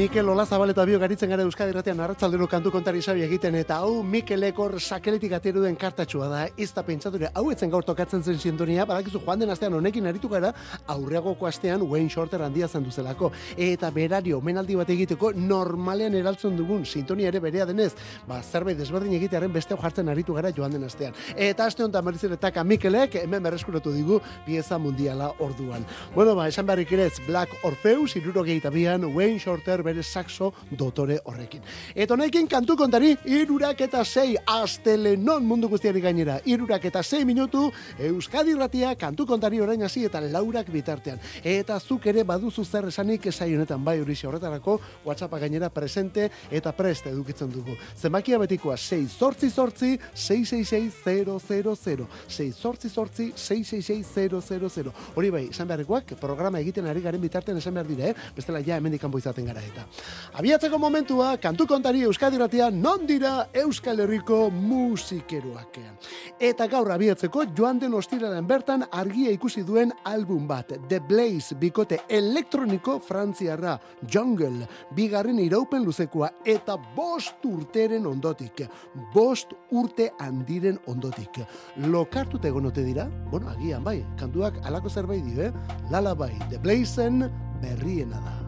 Mikel Ola Zabaleta bio garitzen gara Euskadi Irratian arratzaldero kantu kontari sabi egiten eta hau Mikel Ekor sakeletik ateru den kartatxua da. Ez da pentsature hau etzen gaur tokatzen zen sintonia, badakizu joan den astean honekin aritu gara aurreagoko astean Wayne Shorter handia zen duzelako. Eta berari omenaldi bat egiteko normalean eraltzen dugun sintonia ere berea denez, ba zerbait desberdin egitearen beste jartzen aritu gara joan den astean. Eta aste honetan berriz taka Mikelek hemen berreskuratu digu pieza mundiala orduan. Bueno, ba, esan beharrik ere Black Orpheus, iruro bian, Wayne Shorter bere saxo dotore horrekin. Eta honekin kantu kontari, irurak eta sei astele non mundu guztiari gainera. Irurak eta sei minutu, Euskadi ratia kantu kontari orain hasi eta laurak bitartean. Eta zuk ere baduzu zer esanik esai honetan bai hori horretarako, WhatsAppa gainera presente eta preste edukitzen dugu. Zenbakia betikoa 6 sortzi sortzi 666 6 sortzi sortzi 666 Hori bai, esan beharrekoak, programa egiten ari garen bitartean esan behar dire, eh? bestela ja hemen dikampo izaten gara eta. Abiatzeko momentua, kantu kontari Euskadi Ratia, non dira Euskal Herriko musikeroak. Eta gaur abiatzeko, joan den ostiraren bertan argia ikusi duen album bat, The Blaze, bikote elektroniko frantziarra, Jungle, bigarren iraupen luzekoa, eta bost urteren ondotik, bost urte handiren ondotik. Lokartute egonote dira? Bueno, agian bai, kantuak alako zerbait dio, eh? Lala bai, The Blazen berriena da.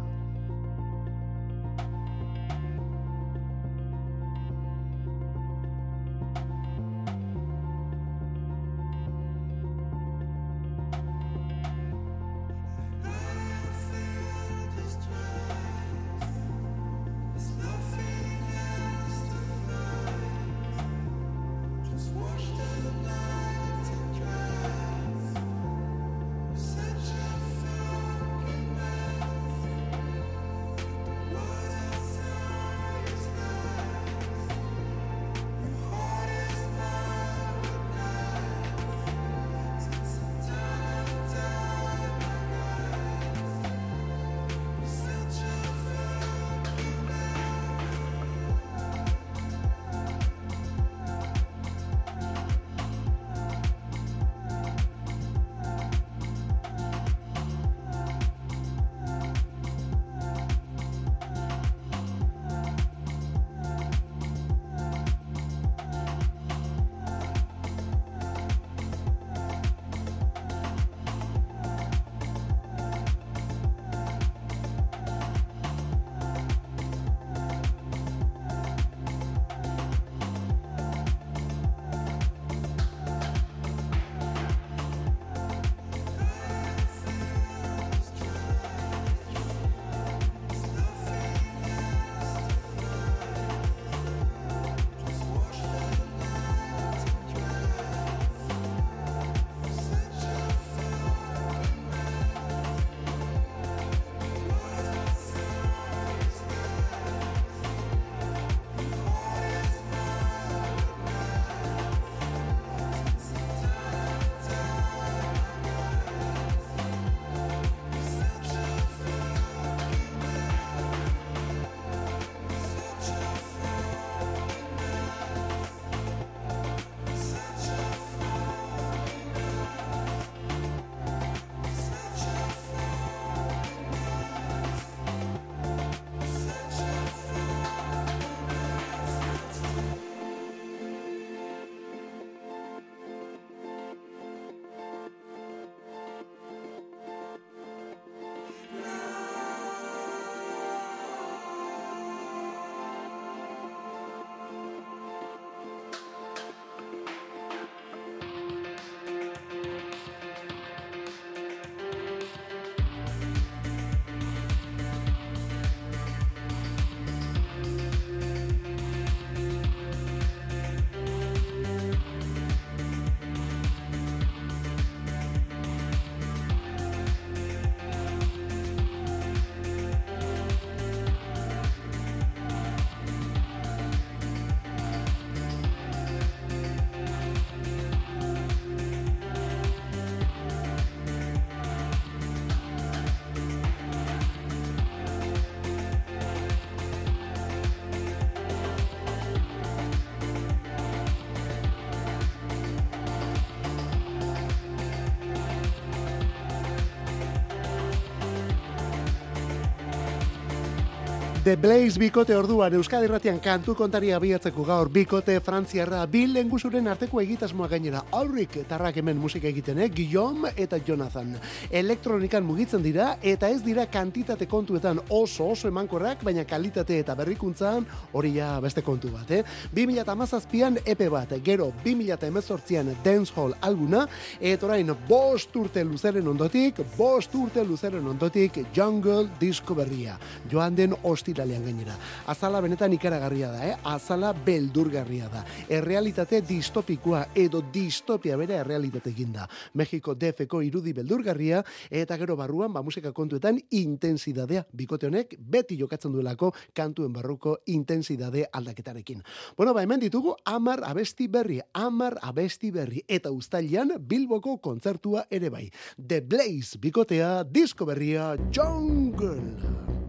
The Blaze bikote orduan Euskadi Ratian kantu kontari abiatzeko gaur bikote frantziarra bil lengusuren arteko egitasmoa gainera aurrik tarrak hemen musika egiten, eh? Guillaume eta Jonathan. Elektronikan mugitzen dira eta ez dira kantitate kontuetan oso oso emankorrak, baina kalitate eta berrikuntzan hori ja beste kontu bat, eh? 2008an epe bat, gero 2018an Dancehall alguna, eta orain bost urte luzeren ondotik, bost urte luzeren ondotik Jungle Disco berria. Joan den ostiralean gainera. Azala benetan ikaragarria da, eh? Azala beldurgarria da. Errealitate distopikoa edo distopia bere errealitate eginda. Mexiko defeko irudi beldurgarria eta gero barruan ba musika kontuetan intensidadea bikote honek beti jokatzen duelako kantuen barruko intensidade aldaketarekin. Bueno, ba hemen ditugu amar abesti berri, amar abesti berri eta ustailan Bilboko kontzertua ere bai. The Blaze bikotea, disko berria, Jungle.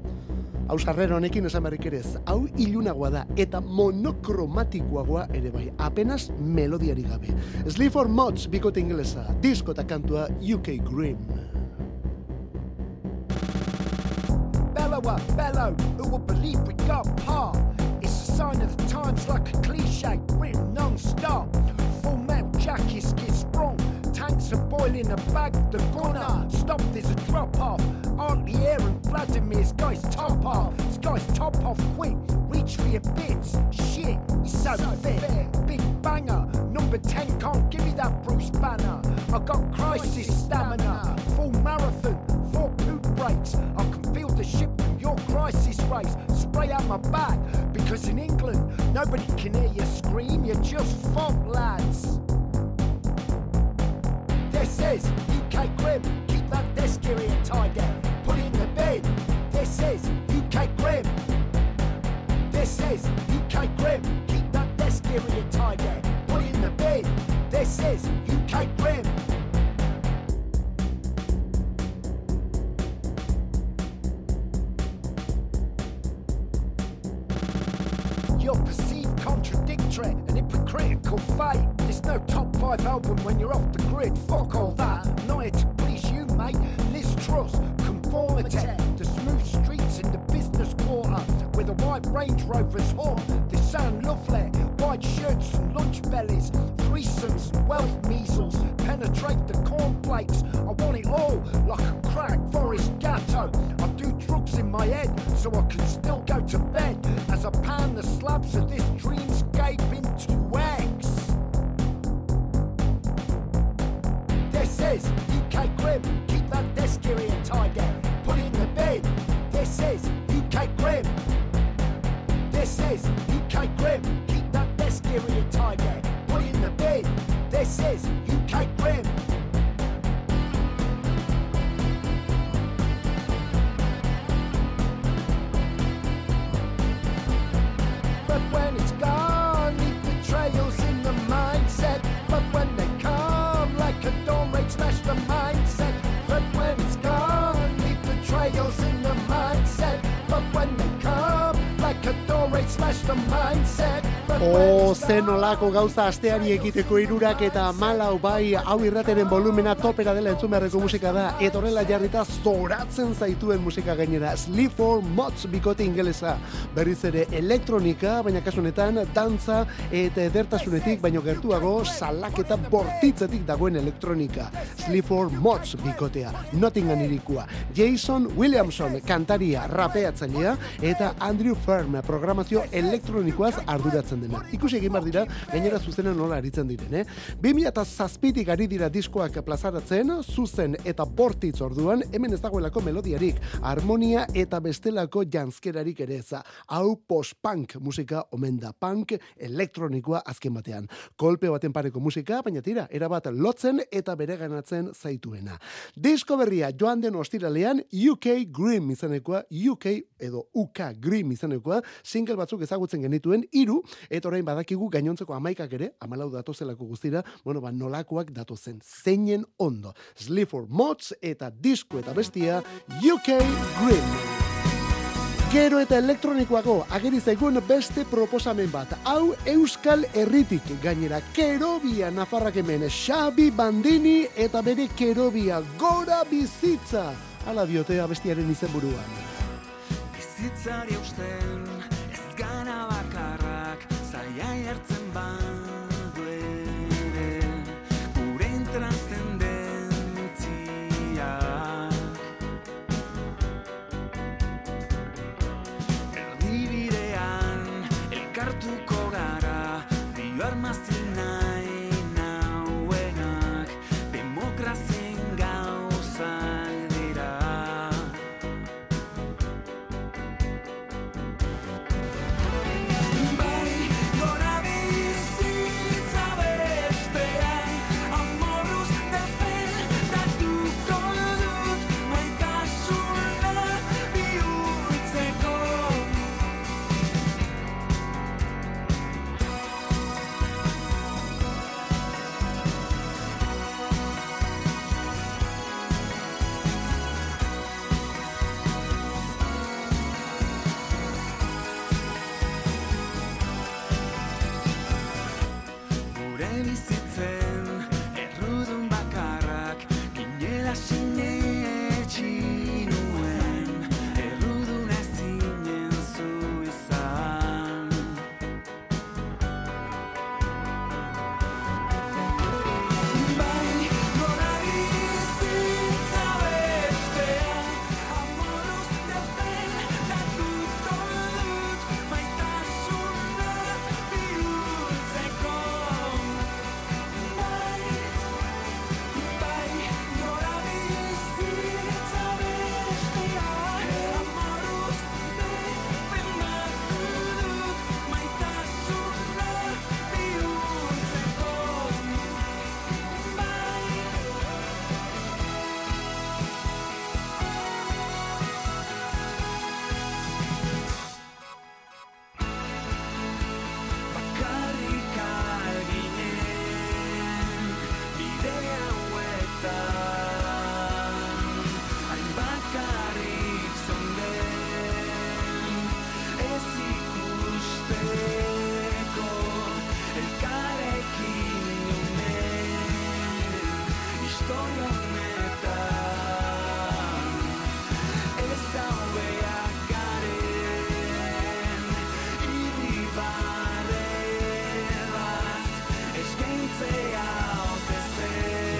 Hau sarrera honekin esan berrik ere hau ilunagoa da eta monokromatikoagoa ere bai, apenas melodiari gabe. Sleep for Mods bikote ingelesa, disko eta kantua UK Grim. Bellow up, bellow, who will believe we got par? It's a sign of the times like a cliche, written non-stop. Full metal jacket, tanks are boiling a bag, the gunner, stop, there's a drop off. Aren't the air and Vladimir's guy's top off. This guy's top off quick. Reach for your bits. Shit, he's so, so fit. fit. Big banger. Number 10 can't give me that Bruce Banner. I got crisis stamina. Full marathon. Four poop breaks. I can feel the ship from your crisis race. Spray out my back. Because in England, nobody can hear you scream. You're just fuck lads. This is UK Grim. Keep that desk area tidy. This is UK Grim. This is UK Grim. Keep that desk area tidy. Put it in the bin. This is UK Grim. You're perceived contradictory and hypocritical fate. No top five album when you're off the grid. Fuck all that. Not here to please you, mate. Liz Truss, conformity. The smooth streets in the business quarter with a white Range Rover's horn. They sound lovely. White shirts and lunch bellies, threesomes and wealth measles. Penetrate the cornflakes. I want it all like a crack forest gatto. I do drugs in my head so I can still go to bed as I pan the slabs of this dreamscape is UK Grim. This is UK Grim. Keep that desk area tidy. Put it in the bin. This is zen olako gauza asteari egiteko irurak eta malau bai hau irrateren volumena topera dela entzun beharreko musika da. Eta horrela jarrita zoratzen zaituen musika gainera. Sleep for Mods bikote ingelesa. Berriz ere elektronika baina kasu honetan dantza eta edertasunetik baino gertuago salaketa bortitzetik dagoen elektronika. Sleep for Mods bikotea. Nottingham irikua. Jason Williamson kantaria rapeatzailea eta Andrew Firm programazio elektronikoaz arduratzen dena. Ikusi egin bar dira, gainera zuzenen nola aritzen diren, eh? 2007tik ari dira diskoak plazaratzen, zuzen eta bortitz orduan, hemen ez dagoelako melodiarik, harmonia eta bestelako janskerarik ere eza. Hau post-punk musika omen da, punk elektronikoa azken batean. Kolpe baten pareko musika, baina tira, erabat lotzen eta bereganatzen zaituena. Disko berria joan den ostiralean UK Grim izanekoa, UK edo UK Grim izanekoa, single batzuk ezagutzen genituen, iru, eta orain badakigu gainontzeko amaikak ere, amalau datozelako guztira, bueno, ba, nolakoak datozen, zeinen ondo. Sleep for Mods eta disko eta bestia UK Grim. Gero eta elektronikoago ageri zaigun beste proposamen bat. Hau Euskal Herritik gainera Kerobia Nafarrak hemen Xabi Bandini eta bere Kerobia Gora Bizitza. Hala diote abestiaren izenburuan. bizitzari usten ez gara zaia hartzen badu ere gure intranscendentzia erdibidean elkartuko gara dio armazien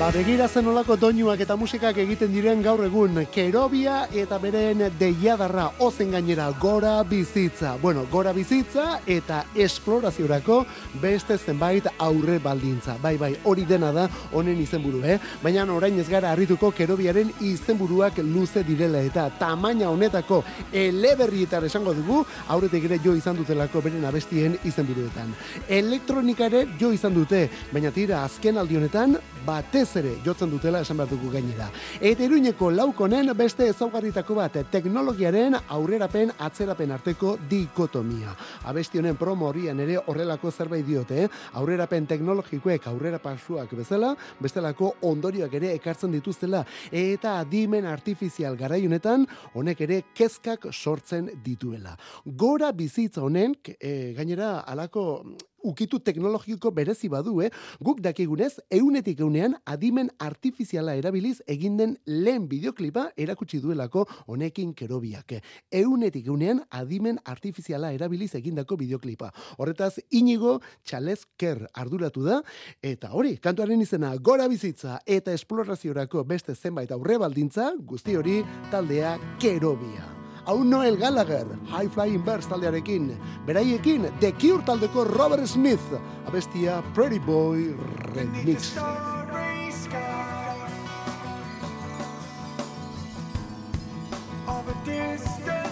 Ba, begira zen olako doinuak eta musikak egiten diren gaur egun Kerobia eta beren deiadarra ozen gainera gora bizitza. Bueno, gora bizitza eta esploraziorako beste zenbait aurre baldintza. Bai, bai, hori dena da honen izenburu, eh? Baina orain ez gara harrituko Kerobiaren izenburuak luze direla eta tamaina honetako eleberrietar esango dugu, aurretik ere jo izan dutelako beren abestien izenburuetan. Elektronika ere jo izan dute, baina tira azken aldi honetan batez ere jotzen dutela esan behar dugu gainera. Eta iruñeko laukonen beste ezaugarritako bat teknologiaren aurrerapen atzerapen arteko dikotomia. Abesti honen promo horrian ere horrelako zerbait diote, eh? aurrerapen teknologikoek aurrera pasuak bezala, bestelako ondorioak ere ekartzen dituztela eta adimen artifizial garaiunetan honek ere kezkak sortzen dituela. Gora bizitza honen, e, gainera alako ukitu teknologiko berezi badu, eh? Guk dakigunez, eunetik eunean adimen artifiziala erabiliz egin den lehen bideoklipa erakutsi duelako honekin kerobiak. Eunetik eunean adimen artifiziala erabiliz egindako bideoklipa. Horretaz, inigo txalezker arduratu da, eta hori, kantuaren izena gora bizitza eta esploraziorako beste zenbait aurre baldintza, guzti hori taldea kerobia. Hau Noel Gallagher, High Flying Birds taldearekin, beraiekin The Cure taldeko Robert Smith, abestia Pretty Boy Remix. distant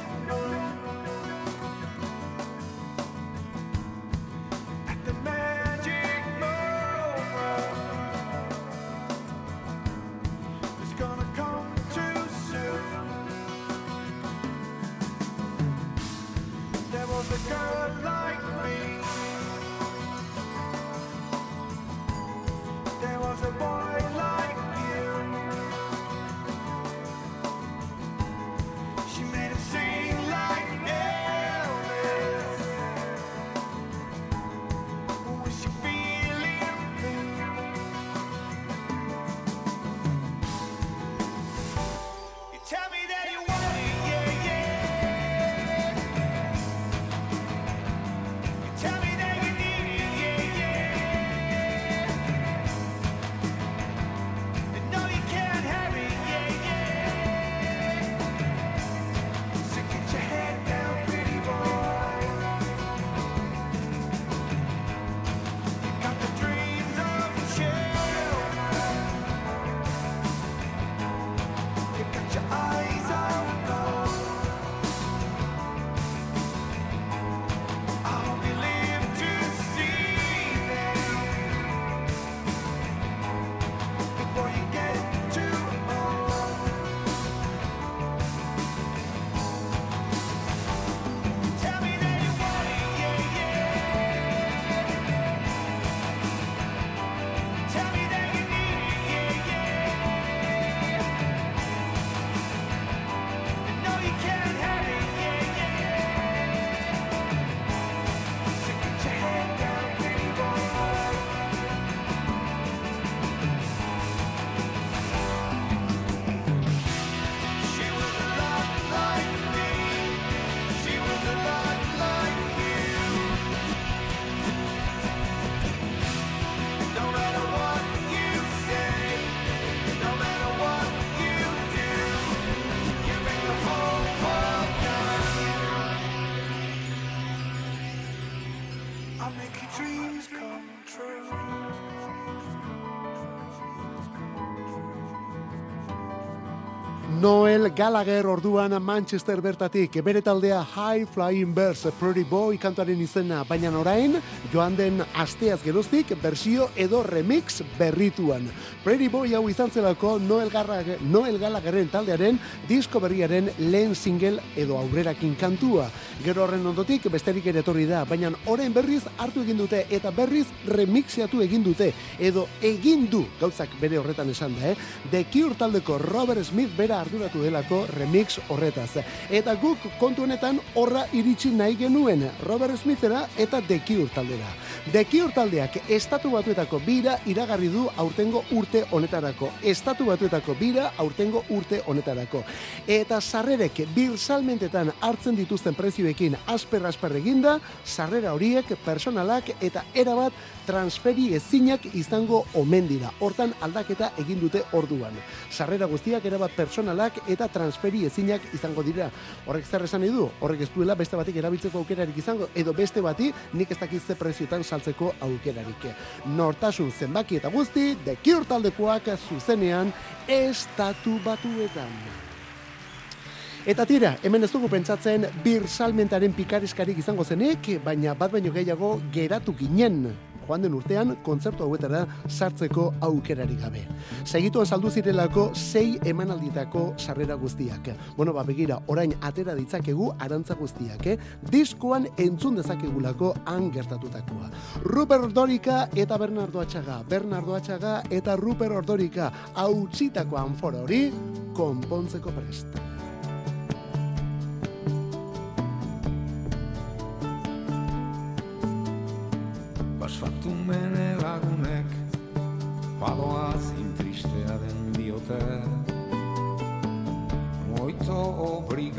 Noel Gallagher orduan Manchester bertatik, bere taldea High Flying Birds, Pretty Boy kantuaren izena, baina orain joan den asteaz geroztik, bersio edo remix berrituan. Pretty Boy hau izan zelako Noel, Garra, Noel Gallagherren taldearen disko berriaren lehen single edo aurrerakin kantua. Gero horren ondotik besterik ere etorri da, baina orain berriz hartu egin dute eta berriz remixiatu egin dute edo egin du gauzak bere horretan esan da, eh? The Cure taldeko Robert Smith bera arduratu delako remix horretaz. Eta guk kontu honetan horra iritsi nahi genuen Robert Smithera eta The Cure taldera. The Cure taldeak estatu batuetako bira iragarri du aurtengo urte honetarako. Estatu batuetako bira aurtengo urte honetarako. Eta sarrerek birsalmentetan hartzen dituzten prezioekin asper asper eginda, sarrera horiek personalak eta erabat transferi ezinak izango omen dira. Hortan aldaketa egin dute orduan. Sarrera guztiak erabat personalak eta transferi ezinak izango dira. Horrek zer esan du? Horrek ez duela beste batik erabiltzeko aukerarik izango edo beste bati nik ez dakit ze prezioetan saltzeko aukerarik. Nortasun zenbaki eta guzti, Cure taldekoak zuzenean estatu batuetan. Eta tira, hemen ez dugu pentsatzen bir salmentaren pikariskarik izango zenek, baina bat baino gehiago geratu ginen joan den urtean kontzertu hauetara sartzeko aukerarik gabe. Segituan saldu zirelako sei emanalditako sarrera guztiak. Bueno, ba begira, orain atera ditzakegu arantza guztiak, eh? Diskoan entzun dezakegulako han gertatutakoa. Rupert Ordorika eta Bernardo Atxaga, Bernardo Atxaga eta Rupert Ordorika hautsitako anfora hori konpontzeko prest.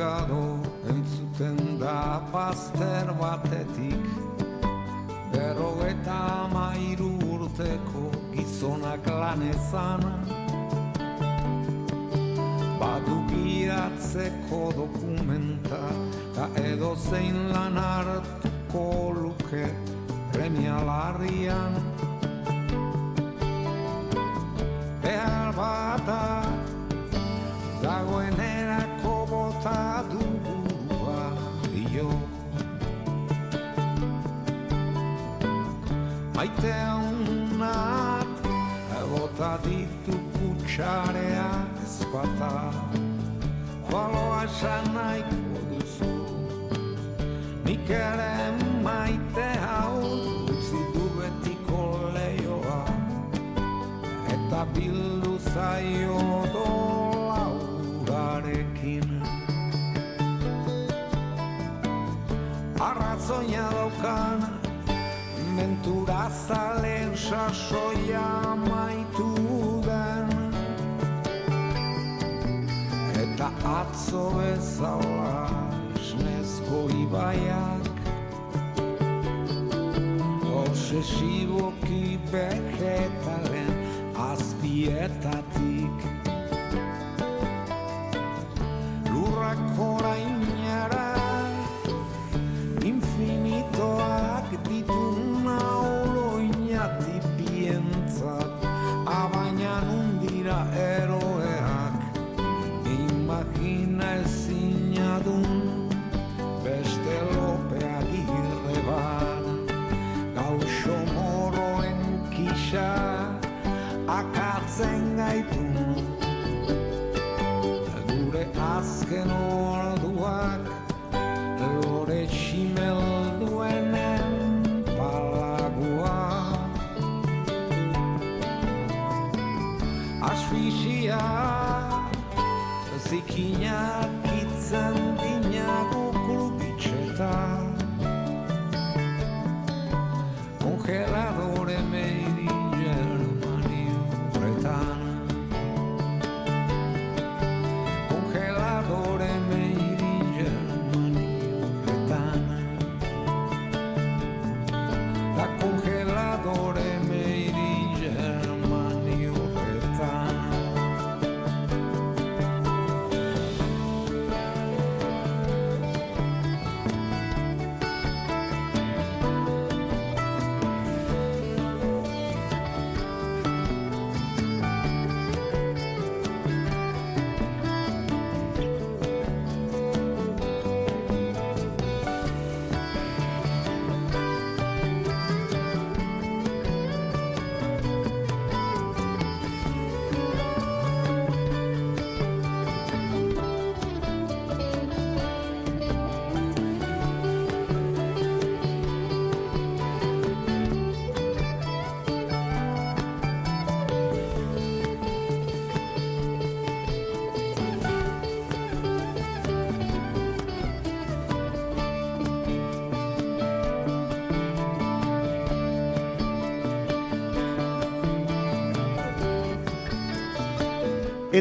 Obrigado entzuten da paster batetik. Bero eta mairu urteko gizonak lanezan Badu giatzeko dokumenta Ta edo zein lan hartuko luke premia larrian. Behar bata dagoen erako bota dugua dio Maite haunat bota ditu kutsarea ezpata Baloa esan nahiko duzu Nik ere maite hau utzi du betiko leioa Eta bildu zaio dolaurarekin Arrazoia daukan mentura zalen sasoia maitu den Eta atzo bezala esnezko ibaiak Obsesiboki vegetalen azpietatik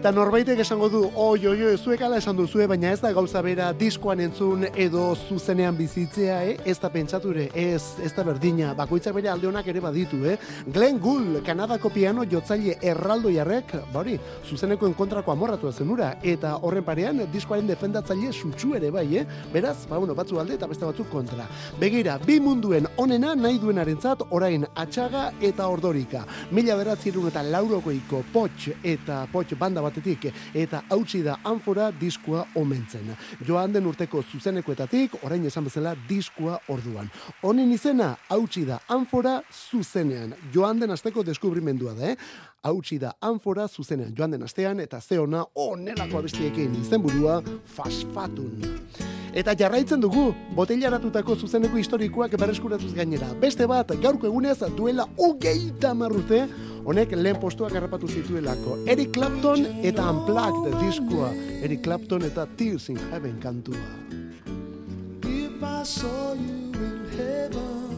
Eta norbaitek esango du, oi, oi, oi, zuek ala esan duzue, baina ez da gauza bera diskoan entzun edo zuzenean bizitzea, eh? ez da pentsature, ez, ez da berdina, bakoitzak bere alde ere baditu, eh? Glenn Gould, Kanadako piano jotzaile erraldo jarrek, bauri, zuzenekoen kontrako amorratu zenura, eta horren parean diskoaren defendatzaile sutsu ere bai, eh? Beraz, ba, bueno, batzu alde eta beste batzuk kontra. Begira, bi munduen onena nahi duenarentzat orain atxaga eta ordorika. Mila beratzerun eta laurokoiko potx eta potx banda batetik eta hautsi da anfora diskua omentzen. Joan den urteko zuzenekoetatik, orain esan bezala diskua orduan. Honen izena, hautsi da anfora zuzenean. Joan den asteko deskubrimendua da, eh? Hautsi da anfora zuzenean joan den astean eta ze ona onelako abestiekin izenburua fasfatun. Eta jarraitzen dugu, botellaratutako zuzeneko historikoak berreskuratuz gainera. Beste bat, gaurko egunez duela hogeita marrute, honek lehen postuak harrapatu zituelako. Eric Clapton eta Unplugged diskoa. Eric Clapton eta Tears in Heaven kantua. If I saw you in heaven,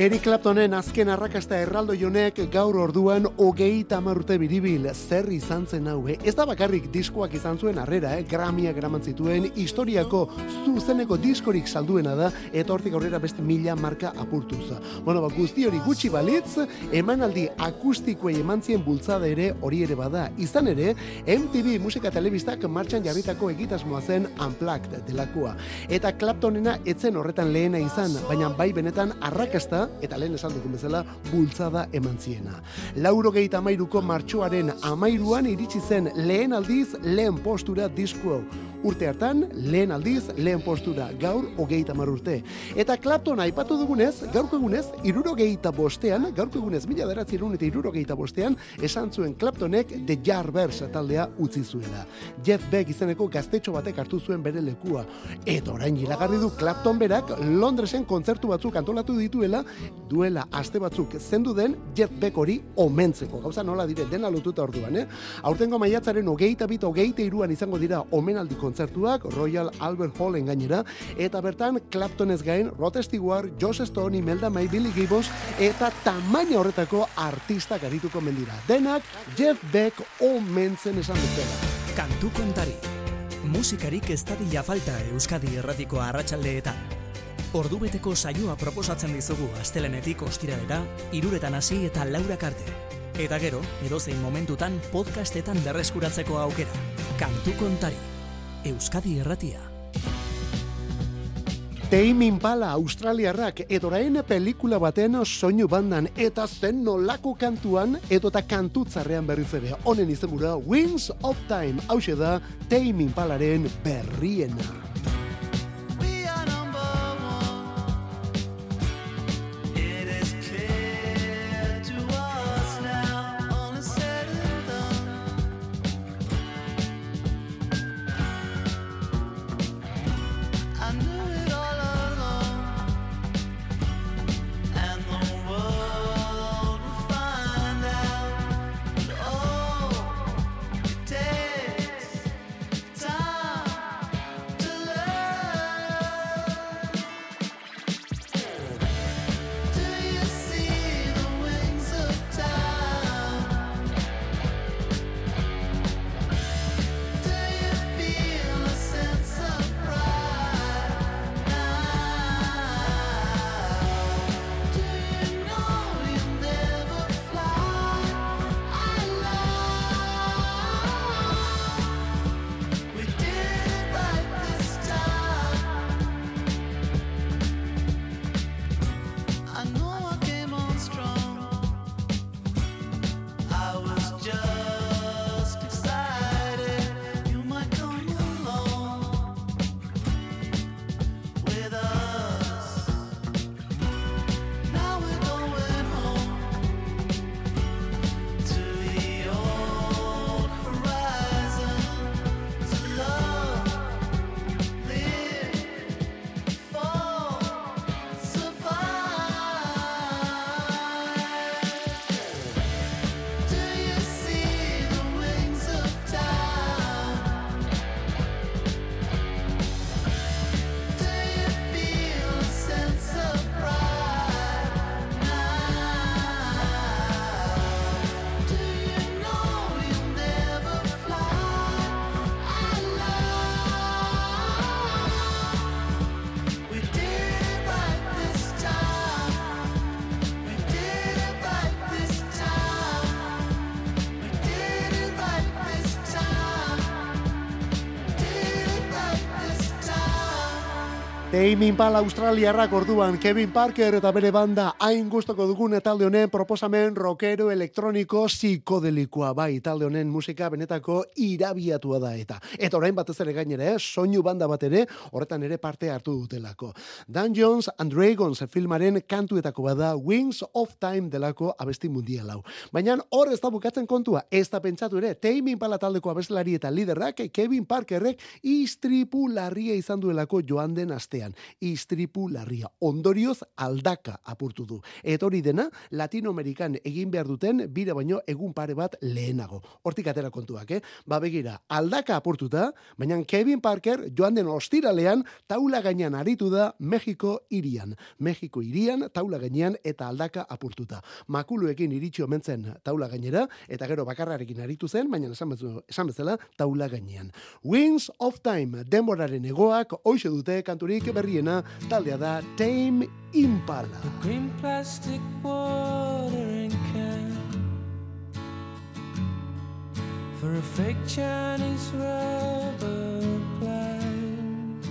Eric Claptonen azken arrakasta erraldo jonek gaur orduan hogeita urte biribil zer izan zen hau, eh? Ez da bakarrik diskoak izan zuen harrera, eh? Gramiak eraman zituen, historiako zuzeneko diskorik salduena da, eta hortik aurrera beste mila marka apurtuz. Bueno, ba, guzti hori gutxi balitz, emanaldi akustikoei eman zien bultzada ere hori ere bada. Izan ere, MTV musika telebistak martxan jarritako egitasmoa zen Unplugged delakoa. Eta Claptonena etzen horretan lehena izan, baina bai benetan arrakasta, eta lehen esan dukun bezala, bultzada eman ziena. Lauro gehi amairuko martxoaren amairuan iritsi zen lehen aldiz lehen postura disko hau. Urte hartan, lehen aldiz, lehen postura, gaur hogeita mar urte. Eta Clapton aipatu dugunez, gaurko egunez, irurogeita bostean, gaurko egunez, mila beratzi eta irurogeita bostean, esan zuen Claptonek The Yardbirds taldea utzi zuela. Jeff Beck izeneko gaztetxo batek hartu zuen bere lekua. Eta orain iragarri du Clapton berak Londresen kontzertu batzuk antolatu dituela, duela aste batzuk zendu den Jeff Beck hori omentzeko. Gauza nola dire, dena lotuta orduan, eh? Aurtengo maiatzaren hogeita bit, hogeita iruan izango dira omenaldi kontzertuak Royal Albert Hallen gainera, eta bertan Claptonez gain Rod Stewart, Joss Stone, Imelda May, Billy Gibbons, eta tamaina horretako artistak arituko mendira. Denak Jeff Beck omentzen esan bezala. Kantu kontari. Musikarik ez falta Euskadi erratiko arratsaldeetan. Ordubeteko saioa proposatzen dizugu astelenetik ostiralera, iruretan hasi eta laurak arte. Eta gero, edozein momentutan podcastetan berreskuratzeko aukera. Kantu kontari. Euskadi erratia. Tame Impala Australiarrak edorain pelikula baten soinu bandan eta zen nolako kantuan edota kantutzarrean berriz ere. Honen izenbura Wings of Time. Hau da Tame Impalaren berriena. Time. Tame Impala Australiarrak orduan Kevin Parker eta bere banda hain gustoko dugun talde honen proposamen rockero elektroniko psikodelikoa bai talde honen musika benetako irabiatua da eta eta orain batez ere gainera eh, soinu banda bat ere horretan ere parte hartu dutelako Dungeons and Dragons filmaren kantuetako bada Wings of Time delako abesti mundial hau baina hor ez da bukatzen kontua ez da pentsatu ere Tame Impala taldeko abeslari eta liderrak Kevin Parkerrek istripu larria izan duelako joan den astean. Istripu larria. Ondorioz aldaka apurtu du. Eta hori dena, Latinoamerikan egin behar duten bira baino egun pare bat lehenago. Hortik atera kontuak, eh? Ba begira, aldaka apurtuta, baina Kevin Parker joan den ostiralean taula gainean aritu da Mexiko irian. Mexiko irian taula gainean eta aldaka apurtuta. Makuluekin iritsi omentzen taula gainera, eta gero bakarrarekin aritu zen, baina esan, bezu- esan bezala taula gainean. Wings of Time, denboraren egoak, hoxe dute kanturik berriena, taldea da Tame Impala. green plastic watering can for a fake Chinese rubber plant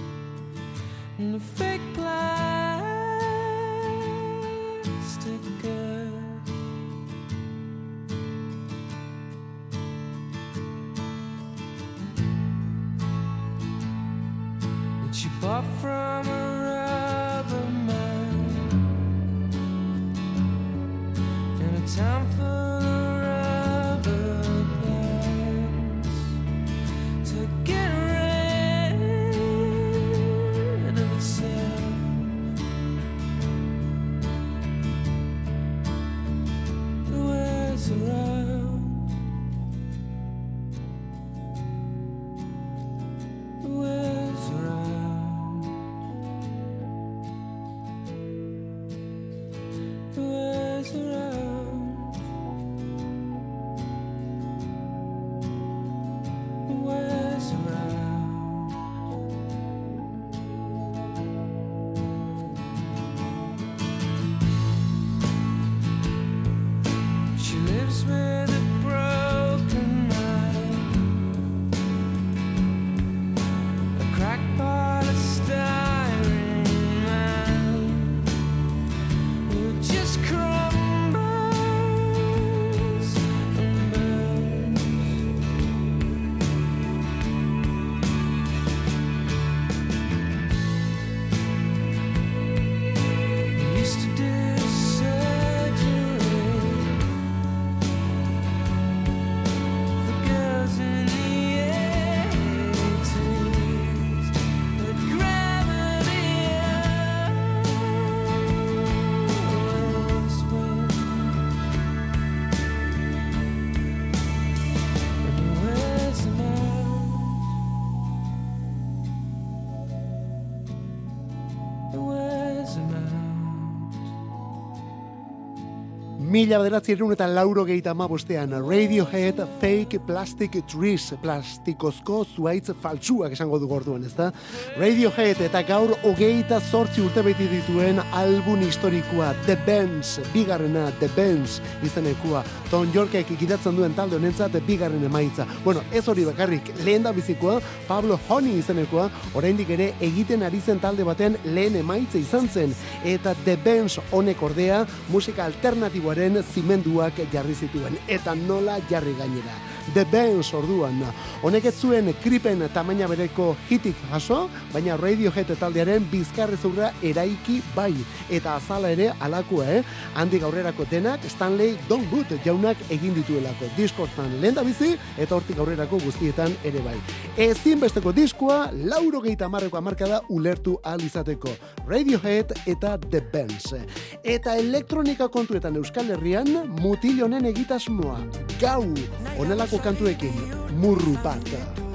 and a fake plastic girl. bought from Mila bederatzi erun eta lauro gehieta bostean Radiohead Fake Plastic Trees plastikozko zuaitz faltsuak esango du gorduan, ezta? Radiohead eta gaur hogeita zortzi urte beti dituen album historikoa The Bands, bigarrena The Bands izenekua Tom Yorkek ikidatzen duen talde honentzat bigarren emaitza. Bueno, ez hori bakarrik, lehen da bizikoa Pablo Honey izenekoa, oraindik ere egiten ari zen talde baten lehen emaitza izan zen eta The Bands honek ordea musika alternatiboaren zimenduak jarri zituen eta nola jarri gainera. The Bands orduan. Honek ez zuen kripen tamaina bereko hitik jaso, baina Radiohead taldearen bizkarrezurra eraiki bai. Eta azala ere alakoa, eh? Handik aurrerako denak Stanley Donwood jaunak egin dituelako. Diskortan lehen da bizi eta hortik aurrerako guztietan ere bai. Ezinbesteko diskoa, lauro gehieta amarreko amarkada ulertu ahal izateko. Radiohead eta The Bands. Eta elektronika kontuetan Euskal Herrian mutil honen egitasmoa. Gau, onelako kantuekin, murru bat.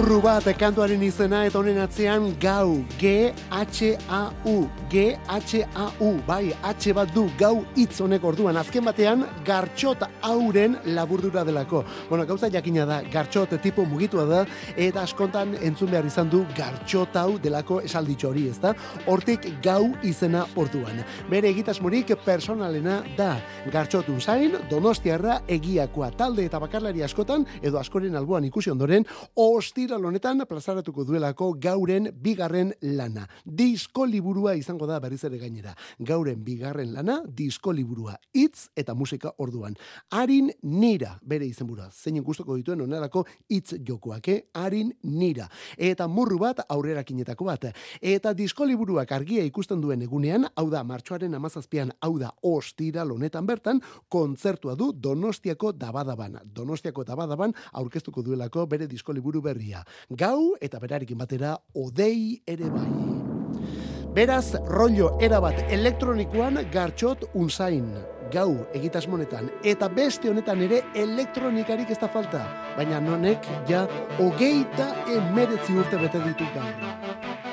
Burru bat kantuaren izena eta honen atzean gau, G-H-A-U, G-H-A-U, bai, H bat du gau hitz honek orduan, azken batean gartxot hauren laburdura delako. Bueno, gauza jakina da, gartxot tipo mugitua da, eta askontan entzun behar izan du gartxot hau delako esalditxo hori, ezta? Hortik gau izena orduan. Bere egitasmorik personalena da, gartxotun zain, donostiarra egiakoa talde eta bakarlari askotan, edo askoren alboan ikusi ondoren, ostiral honetan plazaratuko duelako gauren bigarren lana. Disko liburua izango da berriz ere gainera. Gauren bigarren lana, disko liburua. Hitz eta musika orduan. Arin nira, bere izenbura. Zein gustuko dituen onelako hitz jokoak, eh? Arin nira. Eta murru bat aurrerakinetako bat. Eta disko liburuak argia ikusten duen egunean, hau da, martxoaren amazazpian, hau da, ostiral honetan bertan, kontzertua du Donostiako dabadaban. Donostiako dabadaban aurkeztuko duelako bere disko liburu berria. Gau eta berarekin batera odei ere bai. Beraz, rollo erabat elektronikoan gartxot unzain. Gau egitasmonetan. Eta beste honetan ere elektronikarik ez da falta. Baina nonek ja hogeita emeretzi urte bete ditu gaur.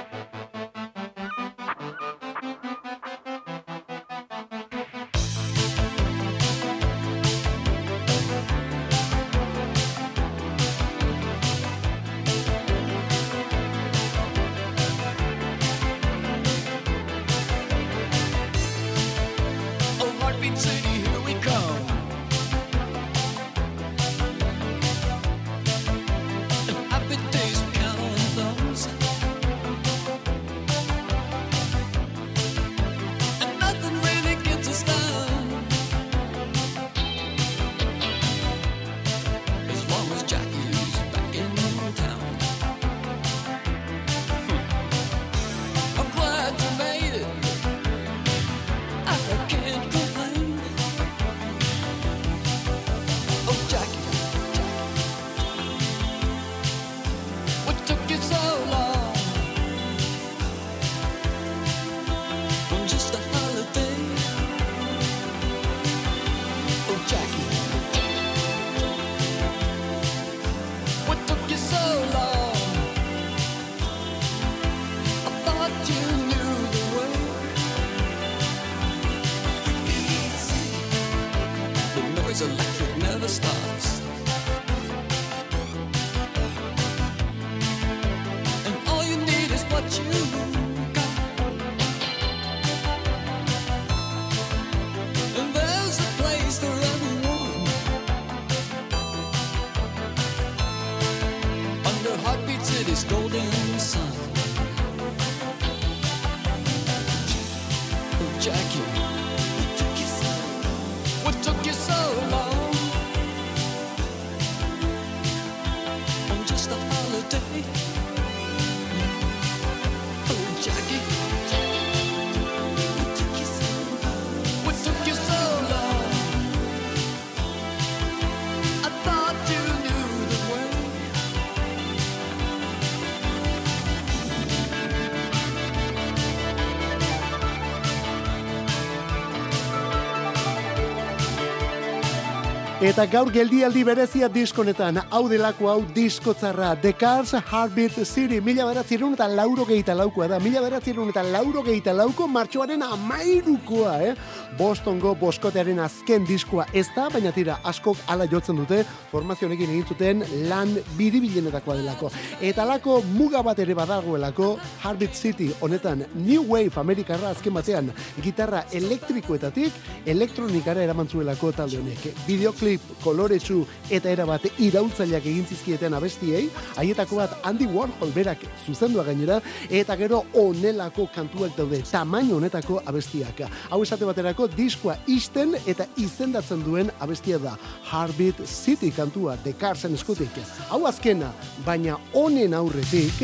Eta gaur geldialdi berezia diskonetan, hau delako hau diskotzarra, The Cars Heartbeat City, mila beratzerun eta lauro gehieta laukoa da, mila beratzerun eta lauro gehieta lauko martxoaren amairukoa, eh? Bostongo boskotearen azken diskoa ez da, baina tira askok ala jotzen dute, formazionekin egin zuten lan biribilenetakoa delako. Eta lako muga bat ere badagoelako Heartbeat City honetan New Wave Amerikarra azken batean gitarra elektrikoetatik elektronikara eraman zuelako talde honek. Videoklip koloretsu eta erabat iraultzaileak egin zizkieten abestiei, haietako bat Andy Warhol berak zuzendua gainera, eta gero onelako kantuak daude, tamaino honetako abestiak. Hau esate baterako diskoa isten eta izendatzen duen abestia da. Heartbeat City kantua, Carsen eskutik. Hau azkena, baina honen aurretik...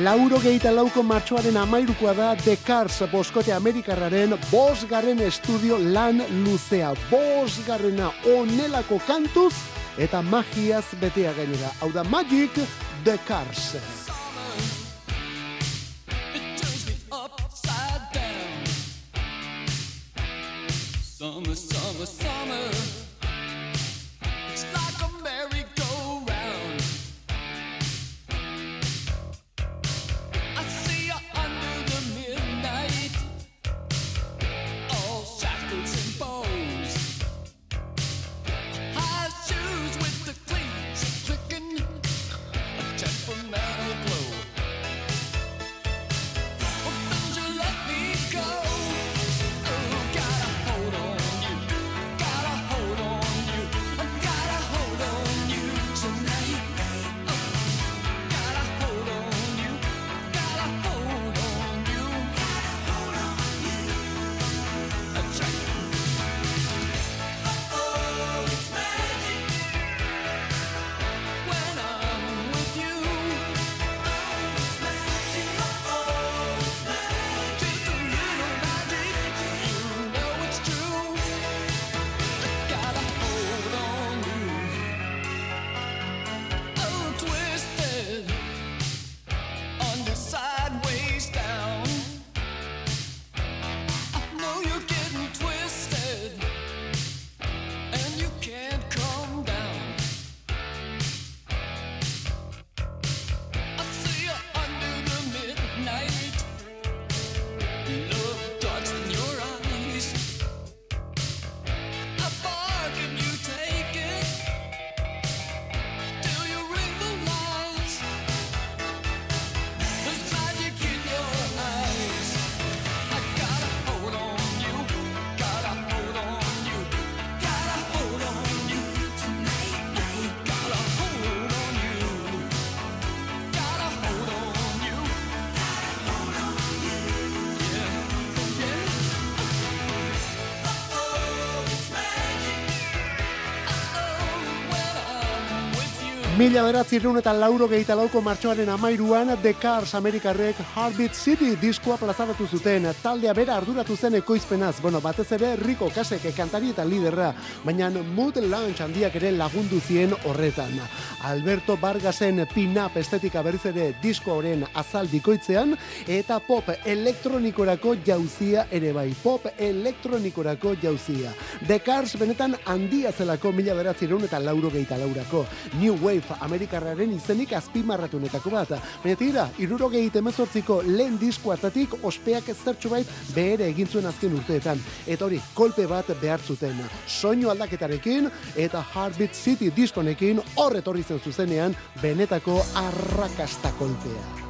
Lauro gehieta lauko martxoaren amairukoa da The Cars boskote Amerikarraren bosgarren estudio lan luzea. Bosgarrena onelako kantuz eta magiaz betea gainera. Hau da Magic The Cars. Summer, summer, summer. Mila beratzirun eta lauro gehieta lauko martxoaren amairuan The Cars Amerikarrek Heartbeat City diskoa plazaratu zuten. Taldea bera arduratu zen ekoizpenaz, bueno, batez ere Rico Kasek kantari eta liderra, baina Mood Lounge handiak ere lagundu zien horretan. Alberto Vargasen pin-up estetika berriz ere disko horren azal bikoitzean, eta pop elektronikorako jauzia ere bai, pop elektronikorako jauzia. The Cars benetan handia zelako mila beratzirun eta lauro gehieta laurako. New Wave Amerikarraren izenik azpimarratunetako bat. Baina tira, irurogei temezortziko lehen disko hartatik ospeak zertxu bait behere egin zuen azken urteetan. Eta hori, kolpe bat behar zuten. Soinu aldaketarekin eta Heartbeat City diskonekin horretorri zen zuzenean benetako arrakasta kolpea.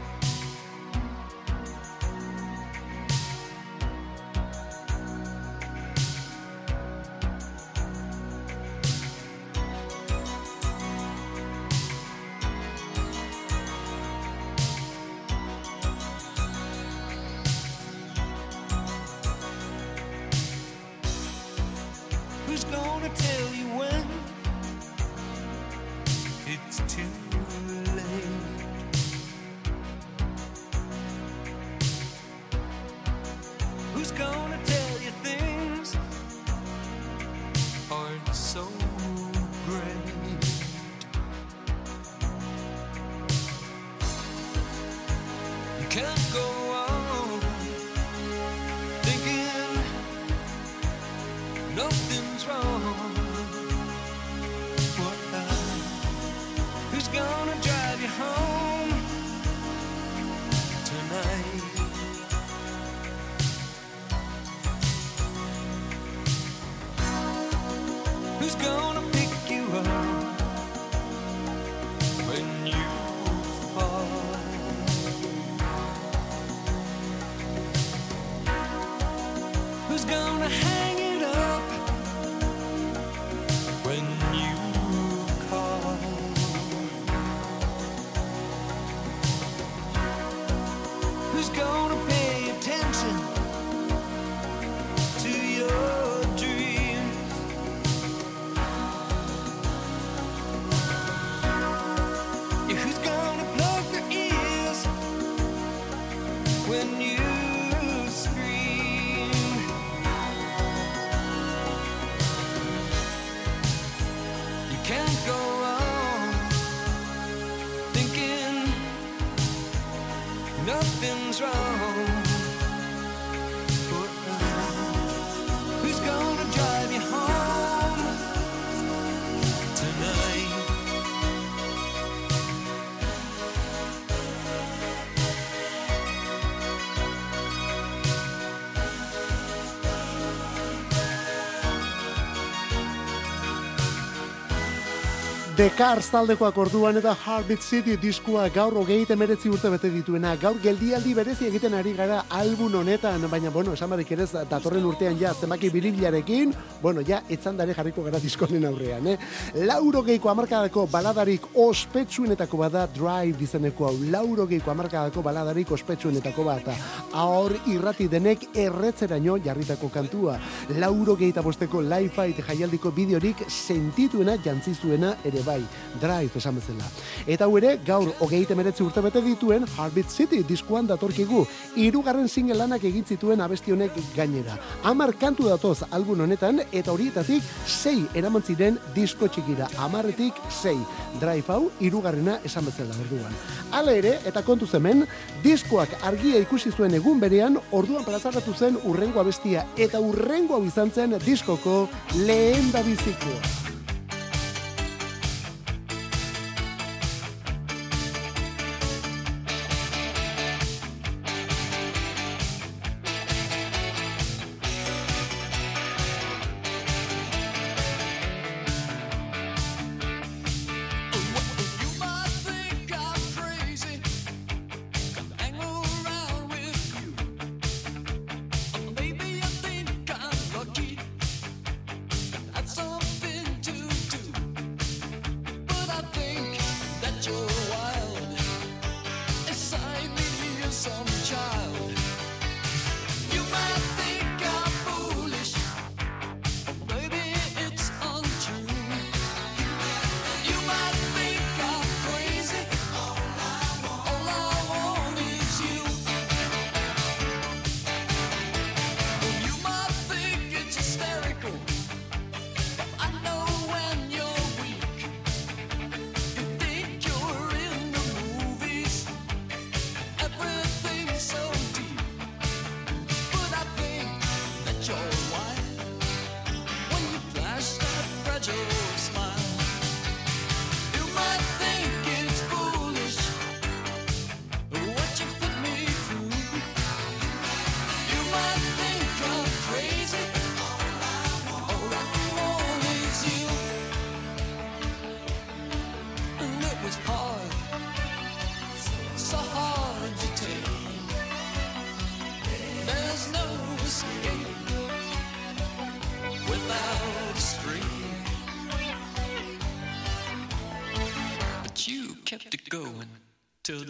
gonna happen. The Cars taldekoak orduan eta Heartbeat City diskua gaur hogei emeretzi urte bete dituena. Gaur geldialdi berezi egiten ari gara album honetan, baina bueno, esan barik ere datorren urtean ja zenbaki biribilarekin, bueno, ja etzan dare jarriko gara diskonen aurrean, eh? Lauro geiko amarkadako baladarik ospetsuenetako bada Drive izeneko hau. Lauro geiko amarkadako baladarik ospetsuenetako bat. Aur irrati denek erretzeraino jarritako kantua. Lauro geita bosteko Live Fight jaialdiko bideorik sentituena jantzi zuena ere bai, Drive esan bezala. Eta hau ere, gaur hogei temeretzi urte bete dituen Heartbeat City diskuan datorkigu. Hirugarren single lanak egin zituen abesti honek gainera. Hamar kantu datoz album honetan eta horietatik sei eraman ziren disko txikira. Hamarretik sei. Drive hau hirugarrena esan bezala orduan. Hala ere, eta kontu hemen, diskoak argia ikusi zuen egun berean, orduan plazaratu zen urrengo abestia eta urrengo hau izan zen diskoko lehen da bizikoa.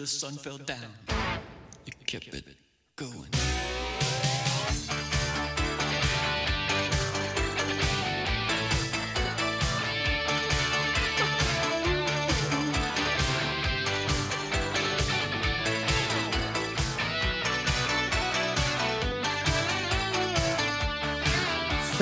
The sun fell down. You kept it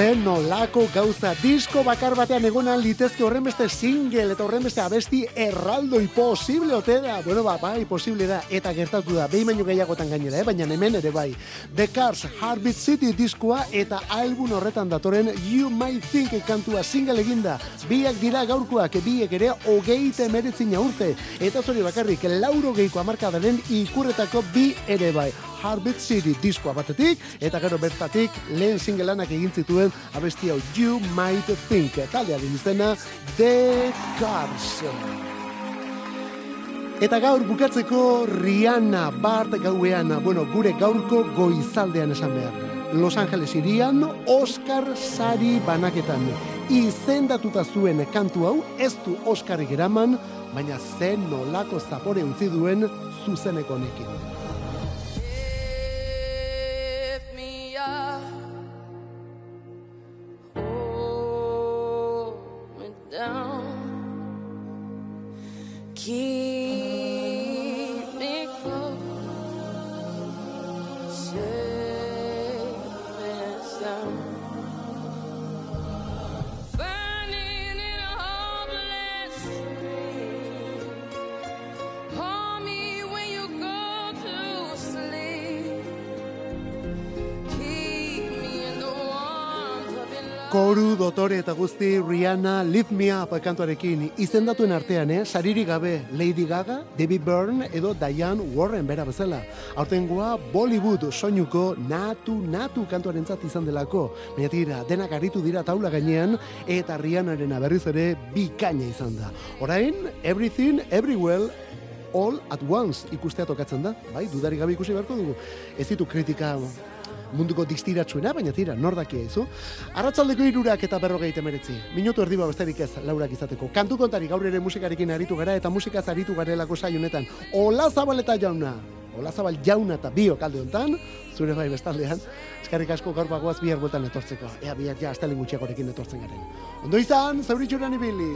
Zen nolako gauza disko bakar batean egonan litezke horren beste single eta horren beste abesti erraldoi posible ote da. Bueno, ba, bai, posible da eta gertatu da. Behin baino gehiagotan gainera, eh? baina hemen ere bai. The Cars Heartbeat City diskoa eta album horretan datoren You Might Think kantua single eginda. Biak dira gaurkoak, biek ere hogeite meretzina urte. Eta zori bakarrik, lauro geiko amarkadaren ikurretako bi ere bai. Heartbeat City diskoa batetik, eta gero bertatik lehen singelanak egin zituen abesti hau You Might Think. Taldearen izena The Cars. Eta gaur bukatzeko Rihanna Bart gauean, bueno, gure gaurko goizaldean esan behar. Los Angeles irian Oscar sari banaketan. Izendatuta zuen kantu hau ez du Oscarrik eraman, baina zen nolako zapore utzi duen zuzeneko honekin. Dotore eta guzti Rihanna Lift Me Up kantuarekin izendatuen artean, eh? Sariri gabe Lady Gaga, Debbie Byrne edo Diane Warren bera bezala. Aurtengoa Bollywood soinuko natu natu kantuarentzat izan delako. Baina tira, denak aritu dira taula gainean eta Rihannaren berriz ere bikaina izan da. Orain, Everything, Everywhere, All at Once ikustea tokatzen da, bai, dudarik gabe ikusi beharko dugu. Ez ditu kritika munduko distiratsuena, baina tira, nor dakia izu. Arratzaldeko irurak eta berrogeite meretzi. Minutu erdiba besterik ez, laurak izateko. Kantu kontari gaur ere musikarekin aritu gara eta musikaz aritu garelako saionetan. Ola zabaleta jauna. Ola zabal jauna eta biok alde hontan, zure bai bestaldean. Eskarrik asko gaur bagoaz bihar bueltan etortzeko. Ea bihar ja astelen gutxiagorekin etortzen garen. Ondo izan, zauritxuran ibili.